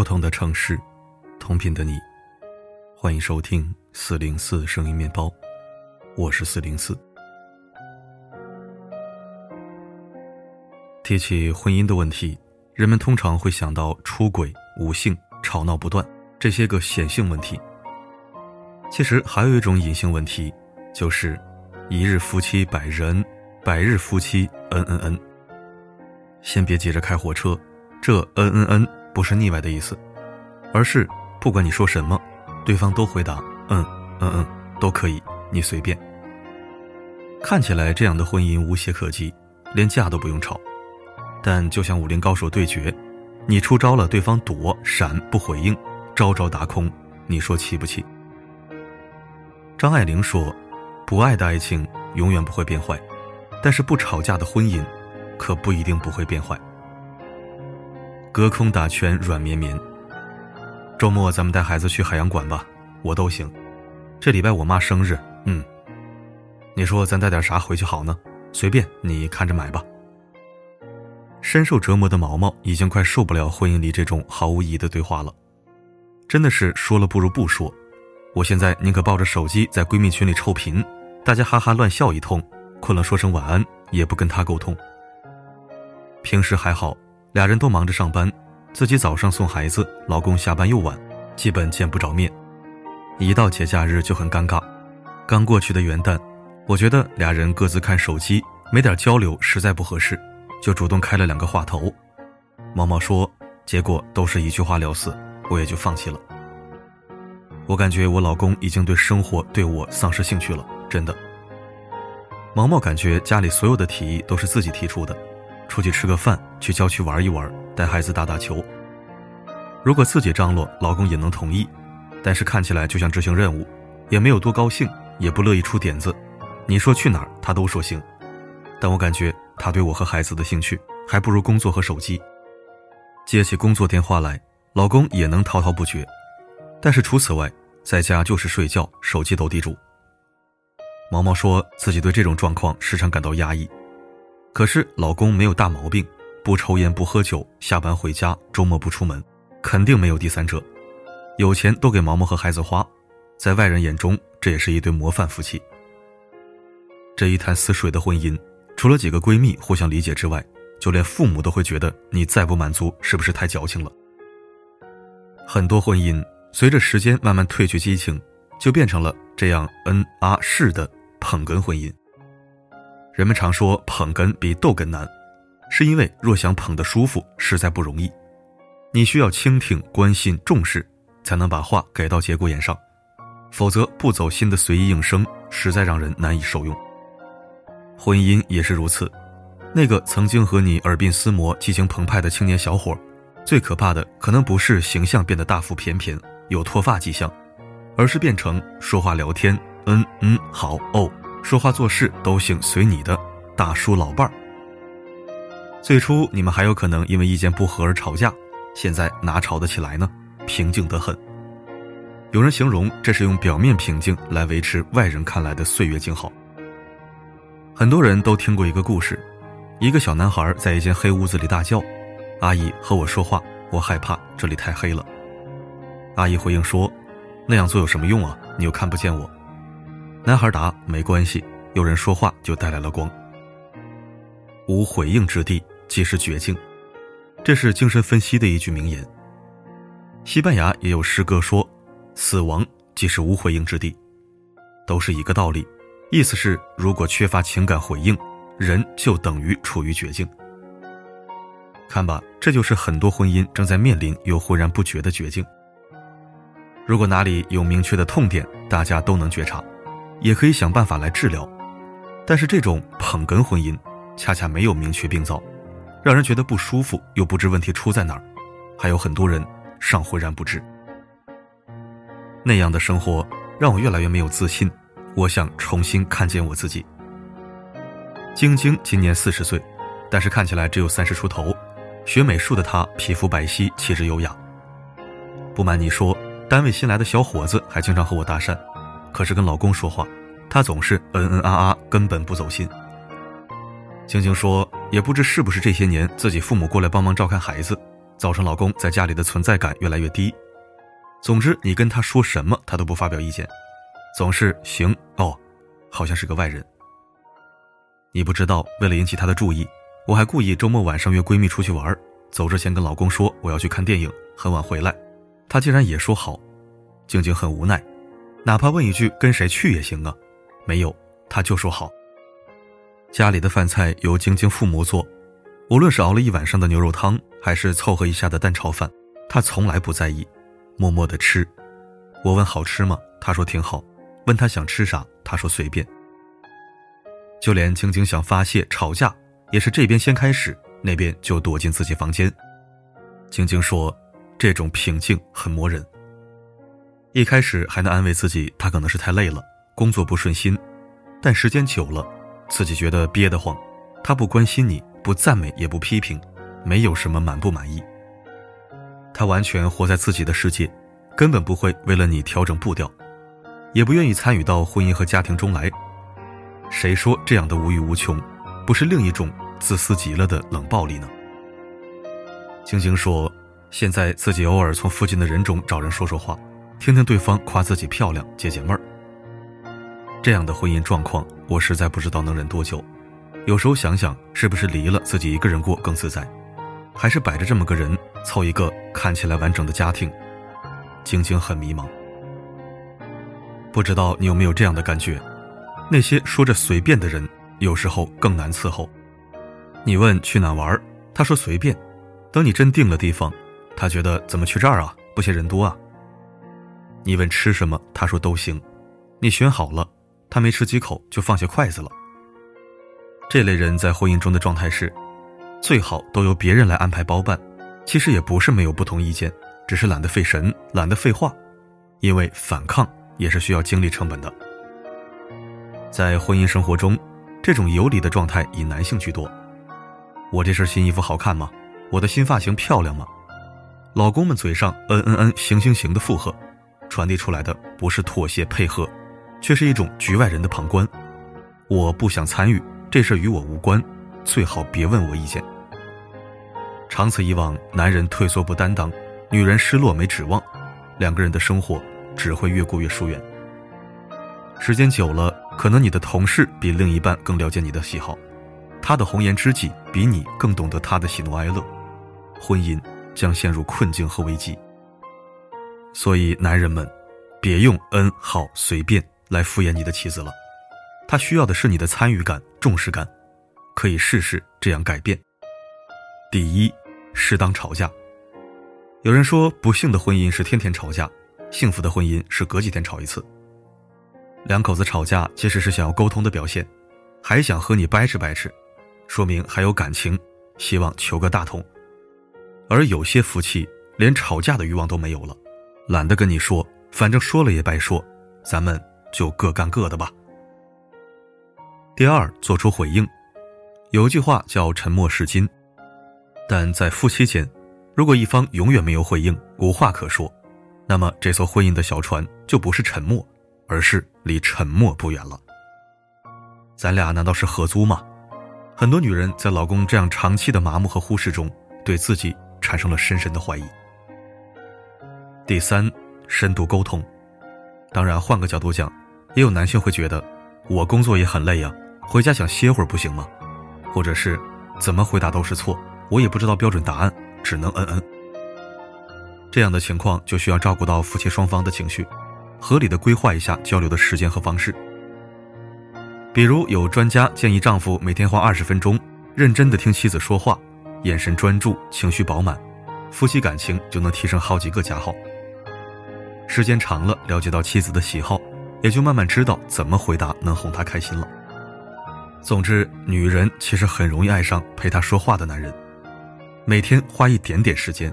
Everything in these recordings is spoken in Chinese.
不同的城市，同频的你，欢迎收听四零四声音面包，我是四零四。提起婚姻的问题，人们通常会想到出轨、无性、吵闹不断这些个显性问题。其实还有一种隐性问题，就是一日夫妻百日恩，百日夫妻恩恩恩。先别急着开火车，这恩恩恩不是腻歪的意思，而是不管你说什么，对方都回答嗯嗯嗯都可以，你随便。看起来这样的婚姻无懈可击，连架都不用吵。但就像武林高手对决，你出招了，对方躲闪不回应，招招打空，你说气不气？张爱玲说：“不爱的爱情永远不会变坏，但是不吵架的婚姻。”可不一定不会变坏。隔空打拳软绵绵。周末咱们带孩子去海洋馆吧，我都行。这礼拜我妈生日，嗯。你说咱带点啥回去好呢？随便你看着买吧。深受折磨的毛毛已经快受不了婚姻里这种毫无意义的对话了，真的是说了不如不说。我现在宁可抱着手机在闺蜜群里臭贫，大家哈哈乱笑一通，困了说声晚安，也不跟她沟通。平时还好，俩人都忙着上班，自己早上送孩子，老公下班又晚，基本见不着面。一到节假日就很尴尬。刚过去的元旦，我觉得俩人各自看手机，没点交流实在不合适，就主动开了两个话头。毛毛说，结果都是一句话了事，我也就放弃了。我感觉我老公已经对生活对我丧失兴趣了，真的。毛毛感觉家里所有的提议都是自己提出的。出去吃个饭，去郊区玩一玩，带孩子打打球。如果自己张罗，老公也能同意，但是看起来就像执行任务，也没有多高兴，也不乐意出点子。你说去哪儿，他都说行。但我感觉他对我和孩子的兴趣，还不如工作和手机。接起工作电话来，老公也能滔滔不绝，但是除此外，在家就是睡觉，手机斗地主。毛毛说自己对这种状况时常感到压抑。可是老公没有大毛病，不抽烟不喝酒，下班回家，周末不出门，肯定没有第三者，有钱都给毛毛和孩子花，在外人眼中这也是一对模范夫妻。这一潭死水的婚姻，除了几个闺蜜互相理解之外，就连父母都会觉得你再不满足是不是太矫情了？很多婚姻随着时间慢慢褪去激情，就变成了这样恩啊是的捧哏婚姻。人们常说捧哏比逗哏难，是因为若想捧得舒服，实在不容易。你需要倾听、关心、重视，才能把话给到节骨眼上，否则不走心的随意应声，实在让人难以受用。婚姻也是如此，那个曾经和你耳鬓厮磨、激情澎湃的青年小伙，最可怕的可能不是形象变得大腹便便、有脱发迹象，而是变成说话聊天，嗯嗯好哦。说话做事都行随你的，大叔老伴儿。最初你们还有可能因为意见不合而吵架，现在哪吵得起来呢？平静得很。有人形容这是用表面平静来维持外人看来的岁月静好。很多人都听过一个故事，一个小男孩在一间黑屋子里大叫：“阿姨和我说话，我害怕，这里太黑了。”阿姨回应说：“那样做有什么用啊？你又看不见我。”男孩答：“没关系，有人说话就带来了光。无回应之地即是绝境，这是精神分析的一句名言。西班牙也有诗歌说：死亡即是无回应之地，都是一个道理，意思是如果缺乏情感回应，人就等于处于绝境。看吧，这就是很多婚姻正在面临又浑然不觉的绝境。如果哪里有明确的痛点，大家都能觉察。”也可以想办法来治疗，但是这种捧哏婚姻恰恰没有明确病灶，让人觉得不舒服，又不知问题出在哪儿，还有很多人尚浑然不知。那样的生活让我越来越没有自信，我想重新看见我自己。晶晶今年四十岁，但是看起来只有三十出头，学美术的她皮肤白皙，气质优雅。不瞒你说，单位新来的小伙子还经常和我搭讪。可是跟老公说话，她总是嗯嗯啊啊，根本不走心。晶晶说，也不知是不是这些年自己父母过来帮忙照看孩子，造成老公在家里的存在感越来越低。总之，你跟他说什么，他都不发表意见，总是行哦，好像是个外人。你不知道，为了引起他的注意，我还故意周末晚上约闺蜜出去玩，走之前跟老公说我要去看电影，很晚回来，他竟然也说好。静静很无奈，哪怕问一句跟谁去也行啊，没有，他就说好。家里的饭菜由晶晶父母做，无论是熬了一晚上的牛肉汤，还是凑合一下的蛋炒饭，他从来不在意，默默的吃。我问好吃吗？他说挺好。问他想吃啥？他说随便。就连晶晶想发泄吵架，也是这边先开始，那边就躲进自己房间。晶晶说，这种平静很磨人。一开始还能安慰自己，他可能是太累了，工作不顺心，但时间久了，自己觉得憋得慌。他不关心你，不赞美，也不批评，没有什么满不满意。他完全活在自己的世界，根本不会为了你调整步调，也不愿意参与到婚姻和家庭中来。谁说这样的无欲无求，不是另一种自私极了的冷暴力呢？晶晶说，现在自己偶尔从附近的人中找人说说话。听听对方夸自己漂亮，解解闷儿。这样的婚姻状况，我实在不知道能忍多久。有时候想想，是不是离了自己一个人过更自在，还是摆着这么个人凑一个看起来完整的家庭？晶晶很迷茫。不知道你有没有这样的感觉？那些说着随便的人，有时候更难伺候。你问去哪玩，他说随便。等你真定了地方，他觉得怎么去这儿啊？不嫌人多啊？你问吃什么，他说都行。你选好了，他没吃几口就放下筷子了。这类人在婚姻中的状态是，最好都由别人来安排包办。其实也不是没有不同意见，只是懒得费神，懒得废话。因为反抗也是需要精力成本的。在婚姻生活中，这种有理的状态以男性居多。我这身新衣服好看吗？我的新发型漂亮吗？老公们嘴上嗯嗯嗯，行行行的附和。传递出来的不是妥协配合，却是一种局外人的旁观。我不想参与这事与我无关，最好别问我意见。长此以往，男人退缩不担当，女人失落没指望，两个人的生活只会越过越疏远。时间久了，可能你的同事比另一半更了解你的喜好，他的红颜知己比你更懂得他的喜怒哀乐，婚姻将陷入困境和危机。所以，男人们，别用“恩好随便”来敷衍你的妻子了。她需要的是你的参与感、重视感。可以试试这样改变。第一，适当吵架。有人说，不幸的婚姻是天天吵架，幸福的婚姻是隔几天吵一次。两口子吵架，其实是想要沟通的表现，还想和你掰扯掰扯，说明还有感情，希望求个大同。而有些夫妻连吵架的欲望都没有了。懒得跟你说，反正说了也白说，咱们就各干各的吧。第二，做出回应。有句话叫“沉默是金”，但在夫妻间，如果一方永远没有回应，无话可说，那么这艘婚姻的小船就不是沉默，而是离沉默不远了。咱俩难道是合租吗？很多女人在老公这样长期的麻木和忽视中，对自己产生了深深的怀疑。第三，深度沟通。当然，换个角度讲，也有男性会觉得，我工作也很累呀，回家想歇会儿不行吗？或者是，怎么回答都是错，我也不知道标准答案，只能嗯嗯。这样的情况就需要照顾到夫妻双方的情绪，合理的规划一下交流的时间和方式。比如，有专家建议丈夫每天花二十分钟，认真的听妻子说话，眼神专注，情绪饱满，夫妻感情就能提升好几个加号。时间长了，了解到妻子的喜好，也就慢慢知道怎么回答能哄她开心了。总之，女人其实很容易爱上陪她说话的男人。每天花一点点时间，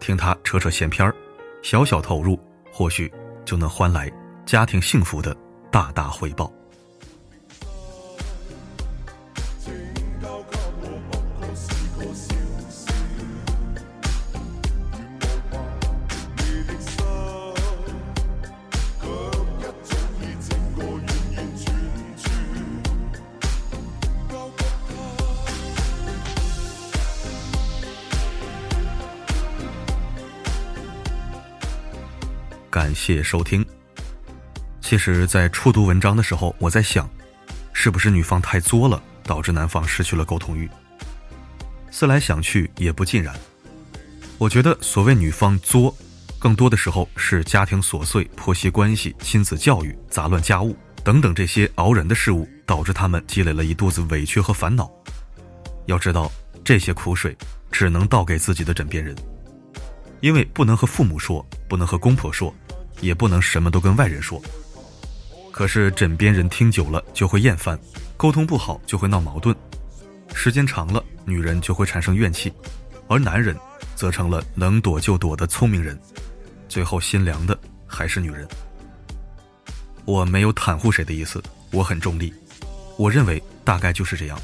听他扯扯闲篇儿，小小投入，或许就能换来家庭幸福的大大回报。谢谢收听。其实，在初读文章的时候，我在想，是不是女方太作了，导致男方失去了沟通欲？思来想去，也不尽然。我觉得，所谓女方作，更多的时候是家庭琐碎、婆媳关系、亲子教育、杂乱家务等等这些熬人的事物，导致他们积累了一肚子委屈和烦恼。要知道，这些苦水只能倒给自己的枕边人，因为不能和父母说，不能和公婆说，也不能什么都跟外人说。可是枕边人听久了就会厌烦，沟通不好就会闹矛盾，时间长了，女人就会产生怨气，而男人则成了能躲就躲的聪明人，最后心凉的还是女人。我没有袒护谁的意思，我很中立，我认为大概就是这样。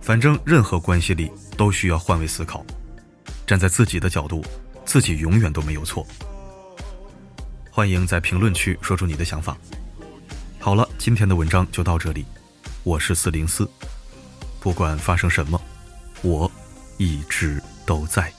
反正任何关系里都需要换位思考，站在自己的角度，自己永远都没有错。欢迎在评论区说出你的想法。好了，今天的文章就到这里。我是四零四，不管发生什么，我一直都在。